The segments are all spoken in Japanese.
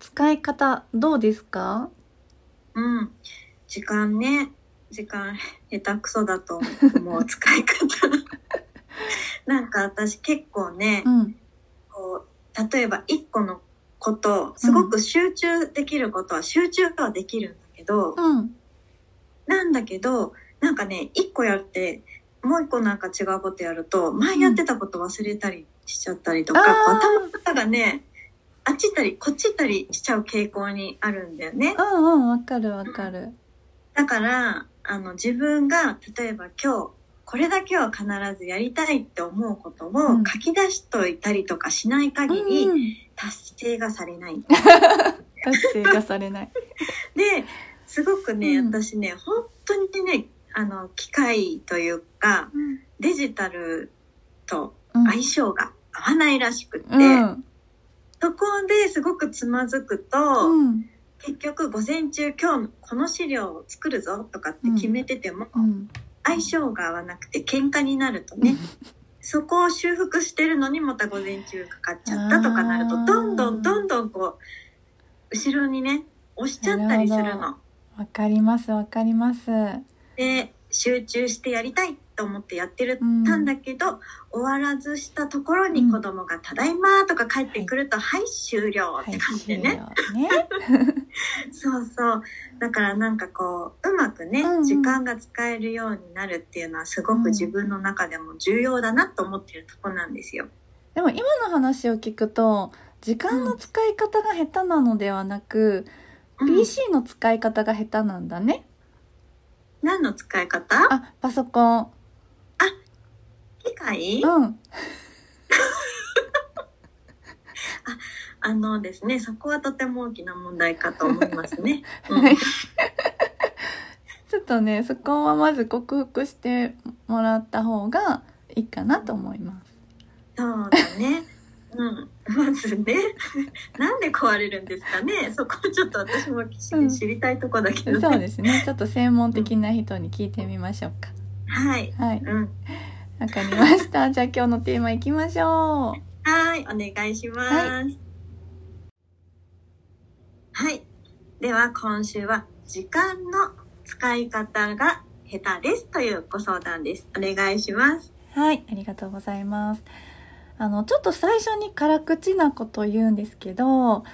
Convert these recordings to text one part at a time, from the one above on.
使い方、どうですか？うん。時間ね。時間下手くそだと思う使い方。なんか私結構ね、うん。こう例えば一個のことすごく集中できることは集中はできるんだけど、うん。なんだけどなんかね一個やってもう一個なんか違うことやると前やってたこと忘れたりしちゃったりとか、う頭の中がねあっち行ったりこっち行ったりしちゃう傾向にあるんだよね。うんうん、わかるわかる。だからあの自分が例えば今日これだけは必ずやりたいって思うことをうん書き出しといたりとかしない限り、うんうん、達成がされない。達成がされない。ですごくね、うん私ね本当にねあの機械というかデジタルとうん。相性が合わないらしくって、うん。そこですごくつまずくと、うん。結局午前中今日この資料を作るぞとかって決めてても、うん。相性が合わなくて喧嘩になるとね、そこを修復してるのにまた午前中かかっちゃったとかなるとどんどんどんどんこう後ろにね押しちゃったりするの。わかりますわかります。で集中してやりたいと思ってやってるうんたん。だけど、終わらずしたところに子供が「ただいま」とか帰ってくると「はい、終了」って感じでね。そうそう。だからなんかこううまくね、時間が使えるようになるっていうのはすごく自分の中でも重要だなと思ってるとこなんですよ。でも今の話を聞くと時間の使い方が下手なのではなく、うん。PC の使い方が下手なんだね。何の使い方？あパソコン機械うんあのですねそこはとても大きな問題かと思いますね。うんはいちょっとねそこはまず克服してもらった方がいいかなと思いますそうだね。うん、まずね、なんで壊れるんですかね。そこはちょっと私も知うん知りたいとこだけどね。そうですねちょっと専門的な人に聞いてみましょうかはい。はいうん。わかりましたじゃあ今日のテーマいきましょうはい、お願いします。ははい。では今週は時間の使い方が下手ですというご相談です。お願いします。はい、ありがとうございます。あの、ちょっと最初に辛口なことを言うんですけど、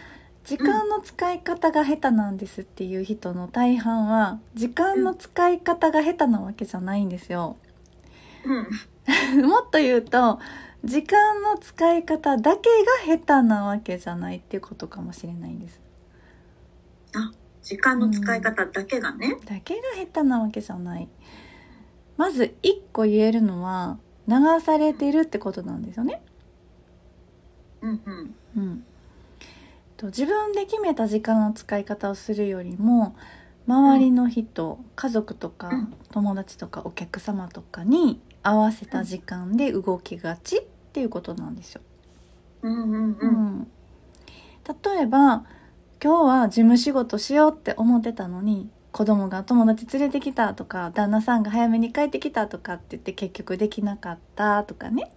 時間の使い方が下手なんですっていう人の大半は、時間の使い方が下手なわけじゃないんですよ。うん。もっと言うと、時間の使い方だけが下手なわけじゃないっていうことかもしれないんです。時間の使い方だけがね。だけが下手なわけじゃない。まず一個言えるのは、流されてるってことなんですよね。うんうん。うん、と自分で決めた時間の使い方をするよりも周りの人、家族とかうん友達とかお客様とかに合わせた時間で動きがちっていうことなんですよ。うんうんううん。ん、例えば今日は事務仕事しようって思ってたのに子供が友達連れてきたとか旦那さんが早めに帰ってきたとかって言って結局できなかったとかね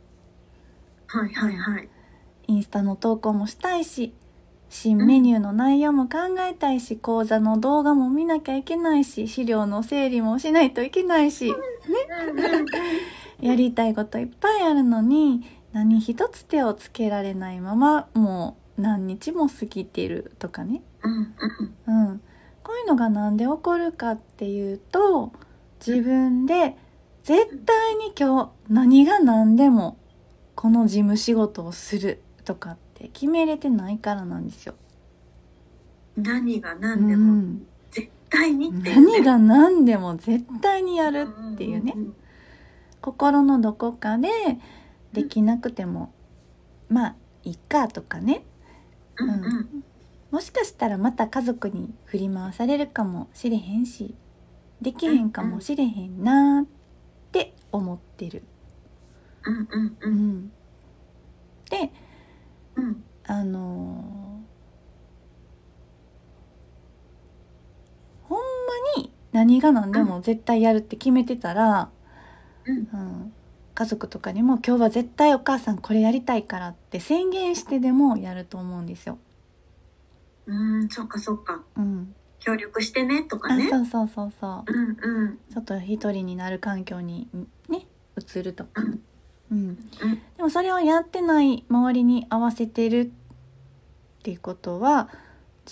はいはいはい。インスタの投稿もしたいし新メニューの内容も考えたいし、講座の動画も見なきゃいけないし資料の整理もしないといけないし やりたいこといっぱいあるのに何一つ手をつけられないままもう何日も過ぎてるとかね、うんこういうのがなんで起こるかっていうと自分で絶対に今日何が何でもこの事務仕事をするとかって決めれてないからなんですよ。何がう何でもん、絶対にっていう、ね、何が何でも絶対にやるっていうね。んん心のどこかでできなくてもまあいっかとかね。うんうん。もしかしたらまた家族に振り回されるかもしれへんしできへんかもしれへんなーって思ってる。うんうんううん。ん、でうん。あのーほんまに何が何でも絶対やるって決めてたら、うん。うん、家族とかにも今日は絶対お母さんこれやりたいからって宣言してでもやると思うんですよ。うんそっかそっか。うん、協力してねとかあねそうそうそうそう。うんうん。ちょっと一人になる環境にね移るとか、うん。うん、うん。でもそれをやってない周りに合わせてるっていうことは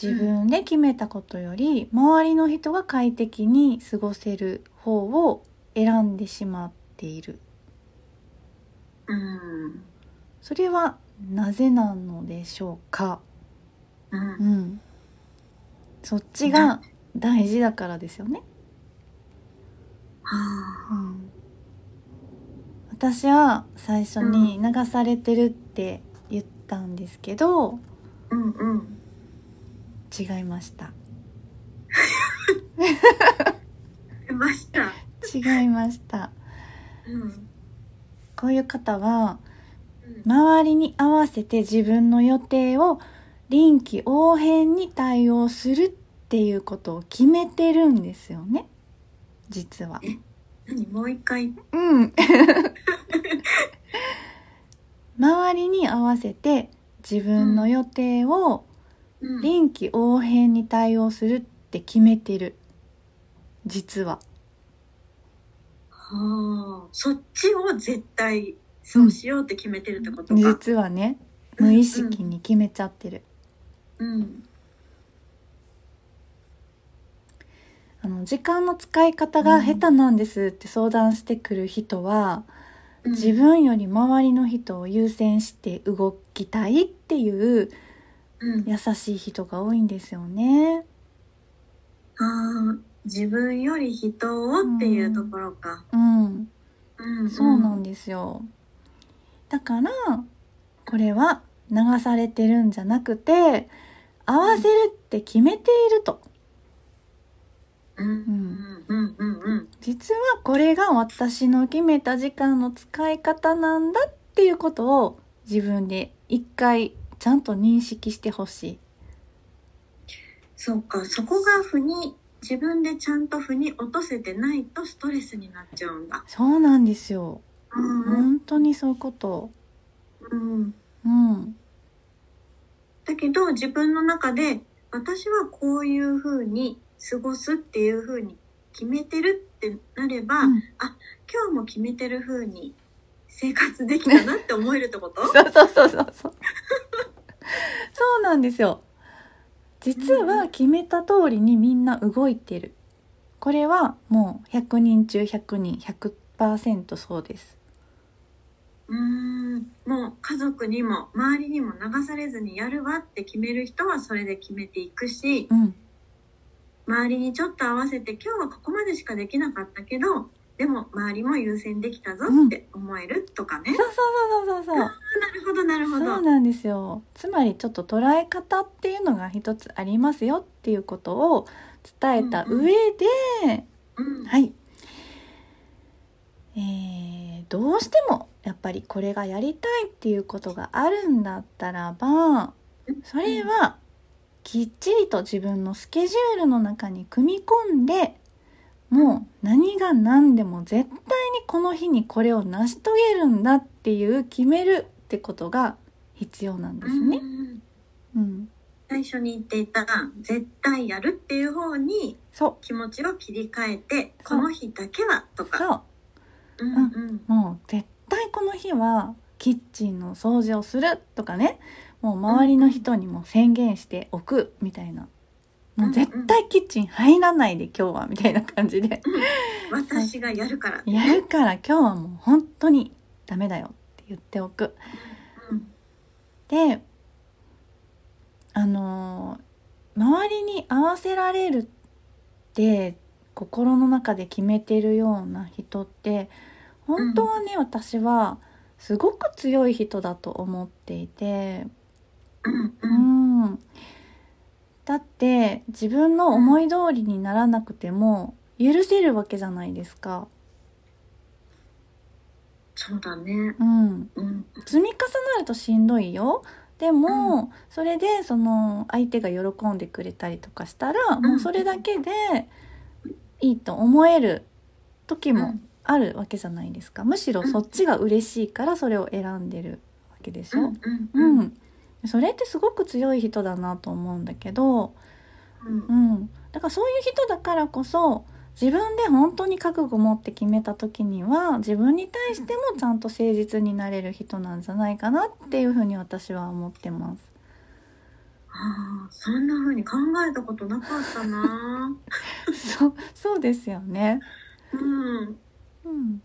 自分で決めたことより周りの人が快適に過ごせる方を選んでしまっている。うん。それはなぜなのでしょうか？うん。うん。そっちが大事だからですよね、はあうん、私は最初に流されてるって言ったんですけどうんうん。違いました。出ました。違いましたうん。こういう方はうん周りに合わせて自分の予定を臨機応変に対応するっていうことを決めてるんですよね。実は。何もう一回？うん。周りに合わせて自分の予定をうん。臨機応変に対応するって決めてる。実ははあ。そっちを絶対そうしようって決めてるってことか。実はね無意識に決めちゃってる、うん。あの時間の使い方が下手なんですって相談してくる人は、うん。自分より周りの人を優先して動きたいっていううん。優しい人が多いんですよね。あー自分より人をっていうところか、うん、うん。そうなんですよ。だからこれは流されてるんじゃなくて合わせるって決めていると。うん。うん。うん。うん。うん。実はこれが私の決めた時間の使い方なんだっていうことを自分で一回ちゃんと認識してほしい。そうか。そこが負に自分でちゃんと負に落とせてないとストレスになっちゃうんだそうなんですよ。うんうん本当にそういうこと。うんうん。だけど自分の中で私はこういう風に過ごすっていう風に決めてるってなれば、うん今日も決めてる風に生活できたなって思えるってこと？そ うそうそうそうそう。そうなんですよ。実は決めた通りにみんな動いてる。これはもう100人中100人100%そうです。うーんもう家族にも周りにも流されずにやるわって決める人はそれで決めていくしうん。周りにちょっと合わせて今日はここまでしかできなかったけどでも周りも優先できたぞって思えるとかね、そうそうそうそうそう。なるほどなるほど。そうなんですよ。つまりちょっと捉え方っていうのが一つありますよっていうことを伝えた上で、うんはい、えーどうしてもやっぱりこれがやりたいっていうことがあるんだったらばそれはきっちりと自分のスケジュールの中に組み込んでもう何が何でも絶対にこの日にこれを成し遂げるんだっていう決めるってことが必要なんですね。う。んうん、最初に言っていた絶対やるっていう方にそ気持ちを切り替えてこの日だけはとうか。そう。うんうん。もう絶対この日はキッチンの掃除をするとかね。もう周りの人にも宣言しておくみたいな。もう絶対キッチン入らないで今日はみたいな感じで。私がやるからやるから今日はもう本当にダメだよって言っておく。うん。であのー周りに合わせられるって心の中で決めてるような人って本当はね、私はすごく強い人だと思っていて。うんううんんだって自分の思い通りにならなくても許せるわけじゃないですか。そうだね。うん、うん。積み重なるとしんどいよ。でも、それでその相手が喜んでくれたりとかしたら、もうそれだけでいいと思える時もあるわけじゃないですか。むしろそっちが嬉しいからそれを選んでるわけでしょ、うんうん。うんそれってすごく強い人だなと思うんだけど、うん。うん、だからそういう人だからこそ自分で本当に覚悟持って決めた時には自分に対してもちゃんと誠実になれる人なんじゃないかなっていうふうに私は思ってます。ああそんな風に考えたことなかったな。そうそうですよね。うん。うん。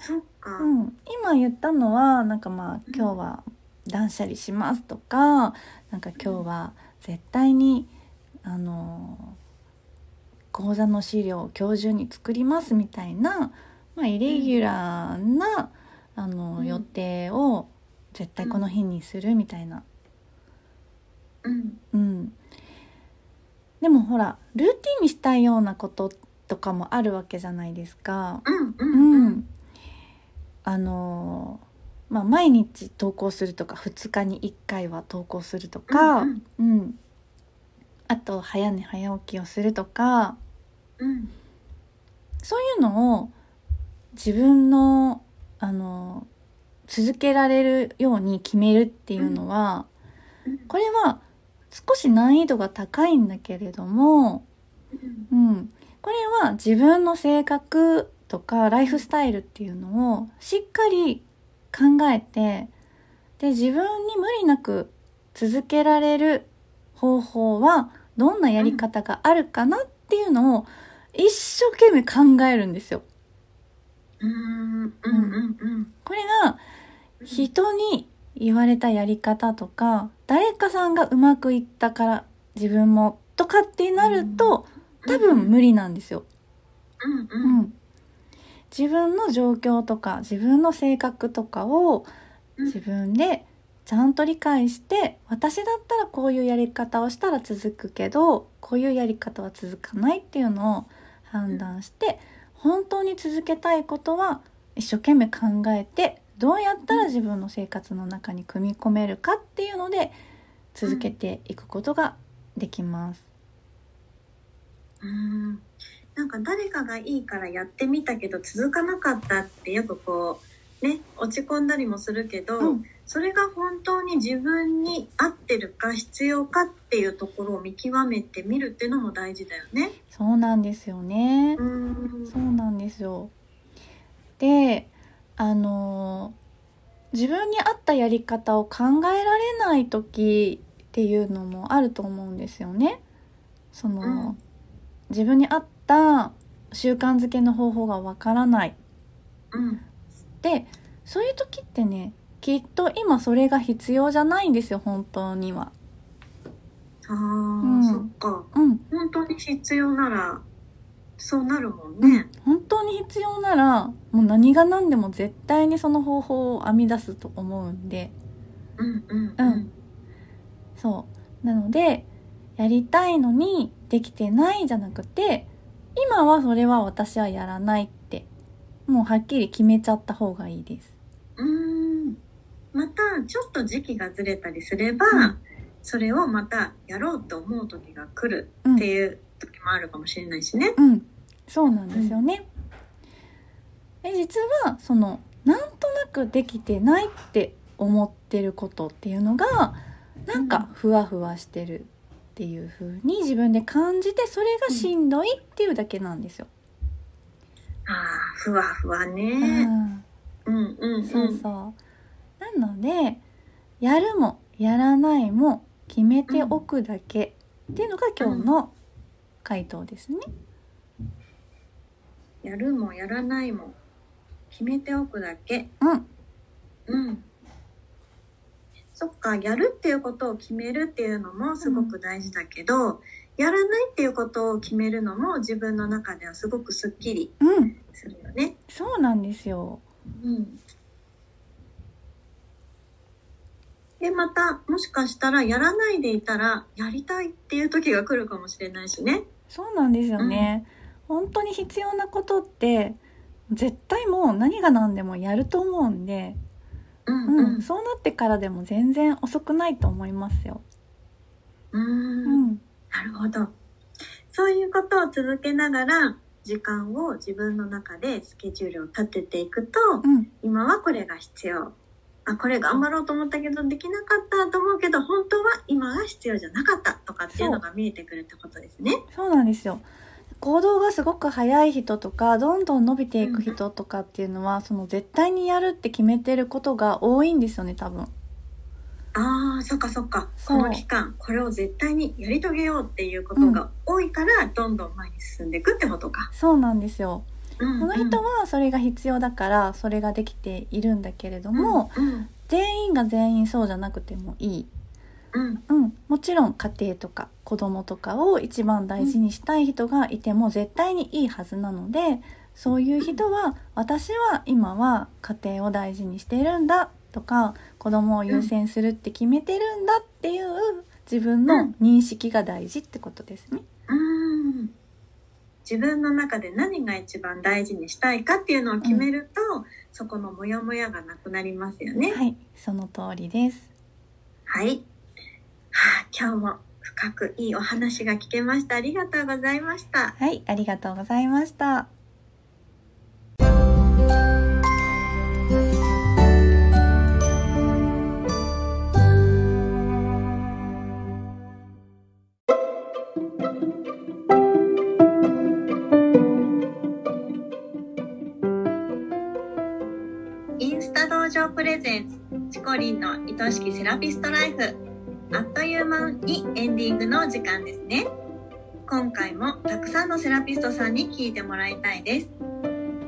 そっか。うん、今言ったのはなんかまあ今日は断捨離しますとかなんか今日は絶対にあの講座の資料を今日中に作りますみたいな、まあ、イレギュラーな、あのうん。予定を絶対この日にするみたいな。うん。うん、でもほらルーティンにしたいようなこととかもあるわけじゃないですか。うんうん、あのーまあ毎日投稿するとか2日に1回は投稿するとか、ううん。ん。あと早寝早起きをするとかうん。そういうのを自分の、あのー続けられるように決めるっていうのは、うん。これは少し難易度が高いんだけれども、うん。うん、これは自分の性格とかライフスタイルっていうのをしっかり考えてで自分に無理なく続けられる方法はどんなやり方があるかなっていうのを一生懸命考えるんですよ。うんうんうんうん。これが人に言われたやり方とか誰かさんがうまくいったから自分もとかってなると多分無理なんですよ。うん、自分の状況とか自分の性格とかをうん自分でちゃんと理解して私だったらこういうやり方をしたら続くけどこういうやり方は続かないっていうのを判断して本当に続けたいことは一生懸命考えてどうやったら自分の生活の中に組み込めるかっていうので続けていくことができます。うんなんか誰かがいいからやってみたけど続かなかったってよくこうね落ち込んだりもするけど、うんそれが本当に自分に合ってるか必要かっていうところを見極めてみるっていうのも大事だよね。そうなんですよね。うんそうなんですよ。で、あの自分に合ったやり方を考えられない時っていうのもあると思うんですよね。その、うん自分に合った習慣づけの方法がわからない。うんで、そういう時ってね、きっと今それが必要じゃないんですよ、本当には。ああ、んそっかうん。本当に必要ならそうなるもんね。本当に必要なら、もう何が何でも絶対にその方法を編み出すと思うんで。うんうんうんそう。なので、やりたいのにできてないじゃなくて、今はそれは私はやらないって、もうはっきり決めちゃった方がいいです。うんまたちょっと時期がずれたりすれば、うんそれをまたやろうと思う時が来るうんっていう時もあるかもしれないしね。うん。そうなんですよね。で、実は、その、なんとなくできてないって思ってることっていうのが、なんかふわふわしてるっていう風に自分で感じて、それがしんどいっていうだけなんですよ。ああふわふわうね。んうんうんうん。そうそう。なので、やるもやらないも決めておくだけっていうのが今日の回答ですね。やるもやらないも決めておくだけ。うん。うん。そっか、やるっていうことを決めるっていうのもすごく大事だけど、やらないっていうことを決めるのも自分の中ではすごくスッキリうん。するよね。そうなんですよ。うん。で、また、もしかしたらやらないでいたら、やりたいっていう時が来るかもしれないしね。そうなんですよね。本当に必要なことって絶対もう何が何でもやると思うんで、うんうんうん。そうなってからでも全然遅くないと思いますよ。うー。うんん。なるほど。そういうことを続けながら、時間を自分の中でスケジュールを立てていくと、うん。今はこれが必要。あ、これ頑張ろうと思ったけどできなかったと思うけど、本当は今が必要じゃなかったとかっていうのが見えてくるってことですね。そうなんですよ。行動がすごく早い人とかどんどん伸びていく人とかっていうのは、その絶対にやるって決めてることが多いんですよね多分。ああ、そっかそっか。この期間、これを絶対にやり遂げようっていうことが多いから、どんどん前に進んでいくってことか。そうなんですよ。ここの人はそれが必要だからそれができているんだけれども、うん、全員が全員そうじゃなくてもいい、うん、うん、もちろん家庭とか子供とかを一番大事にしたい人がいても絶対にいいはずなのでそういう人は私は今は家庭を大事にしているんだとか子供を優先するって決めてるんだっていう自分の認識が大事ってことですね。うん。自分の中で何が一番大事にしたいかっていうのを決めると、そこのモヤモヤがなくなりますよね。はい、その通りです。はい。はあ、今日も深くいいお話が聞けました。ありがとうございました。はい、ありがとうございました。インスタ道場プレゼンツ、チコリンの愛しきセラピストライフ。あっという間にエンディングの時間ですね。今回もたくさんのセラピストさんに聞いてもらいたいです。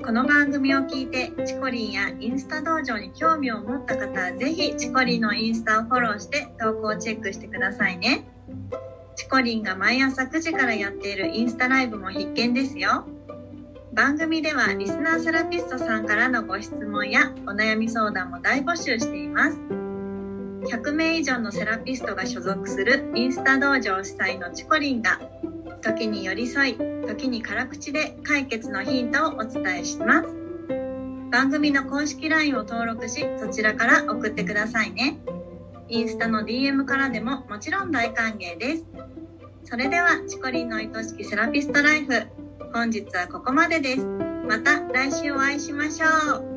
この番組を聞いて、チコリンやインスタ道場に興味を持った方は、ぜひチコリンのインスタをフォローして投稿をチェックしてくださいね。チコリンが毎朝9時からやっているインスタライブも必見ですよ。番組ではリスナーセラピストさんからのご質問やお悩み相談も大募集しています。100名以上のセラピストが所属するインスタ道場主催のチコリンが時に寄り添い、時に辛口で解決のヒントをお伝えします。番組の公式 LINE を登録し、そちらから送ってくださいね。インスタの DM からでももちろん大歓迎です。それでは、チコリンの愛しきセラピストライフ。本日はここまでです。また来週お会いしましょう。